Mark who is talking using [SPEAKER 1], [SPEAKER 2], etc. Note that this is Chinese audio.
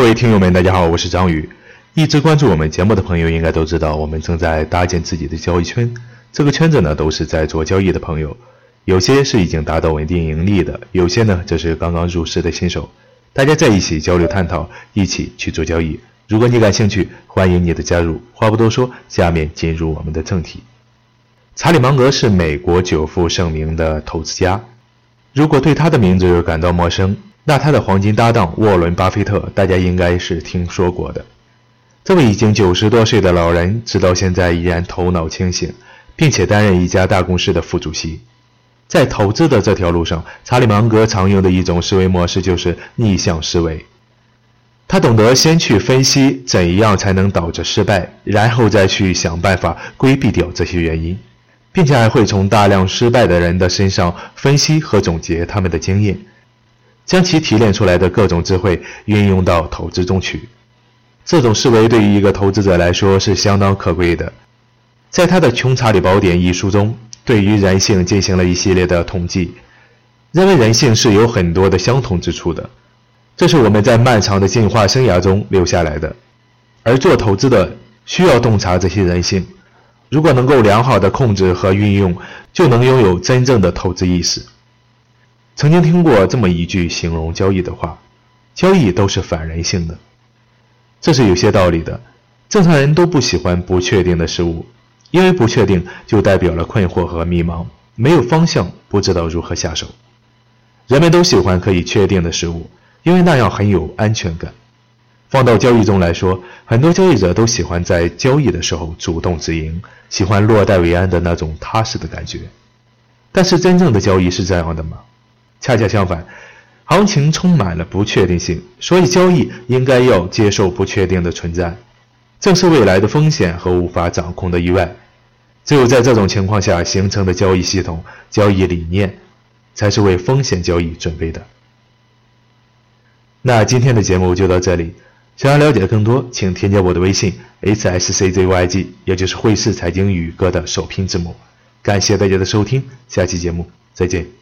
[SPEAKER 1] 各位听友们，大家好，我是张宇。一直关注我们节目的朋友应该都知道，我们正在搭建自己的交易圈。这个圈子呢，都是在做交易的朋友，有些是已经达到稳定盈利的，有些呢则是刚刚入市的新手。大家在一起交流探讨，一起去做交易。如果你感兴趣，欢迎你的加入。话不多说，下面进入我们的正题。查理芒格是美国久负盛名的投资家，如果对他的名字感到陌生，那他的黄金搭档沃伦·巴菲特，大家应该是听说过的。这位已经九十多岁的老人，直到现在依然头脑清醒，并且担任一家大公司的副主席。在投资的这条路上，查理芒格常用的一种思维模式就是逆向思维。他懂得先去分析怎样才能导致失败，然后再去想办法规避掉这些原因，并且还会从大量失败的人的身上分析和总结他们的经验。将其提炼出来的各种智慧运用到投资中去，这种思维对于一个投资者来说是相当可贵的。在他的《穷查理宝典》一书中，对于人性进行了一系列的统计，认为人性是有很多的相同之处的，这是我们在漫长的进化生涯中留下来的。而做投资的需要洞察这些人性，如果能够良好的控制和运用，就能拥有真正的投资意识。曾经听过这么一句形容交易的话：“交易都是反人性的。”这是有些道理的。正常人都不喜欢不确定的事物，因为不确定就代表了困惑和迷茫，没有方向，不知道如何下手。人们都喜欢可以确定的事物，因为那样很有安全感。放到交易中来说，很多交易者都喜欢在交易的时候主动止盈，喜欢落袋为安的那种踏实的感觉。但是，真正的交易是这样的吗？恰恰相反，行情充满了不确定性，所以交易应该要接受不确定的存在，正是未来的风险和无法掌控的意外。只有在这种情况下形成的交易系统、交易理念，才是为风险交易准备的。那今天的节目就到这里，想要了解更多，请添加我的微信 h s c z y g，也就是汇市财经宇哥的首拼字母。感谢大家的收听，下期节目再见。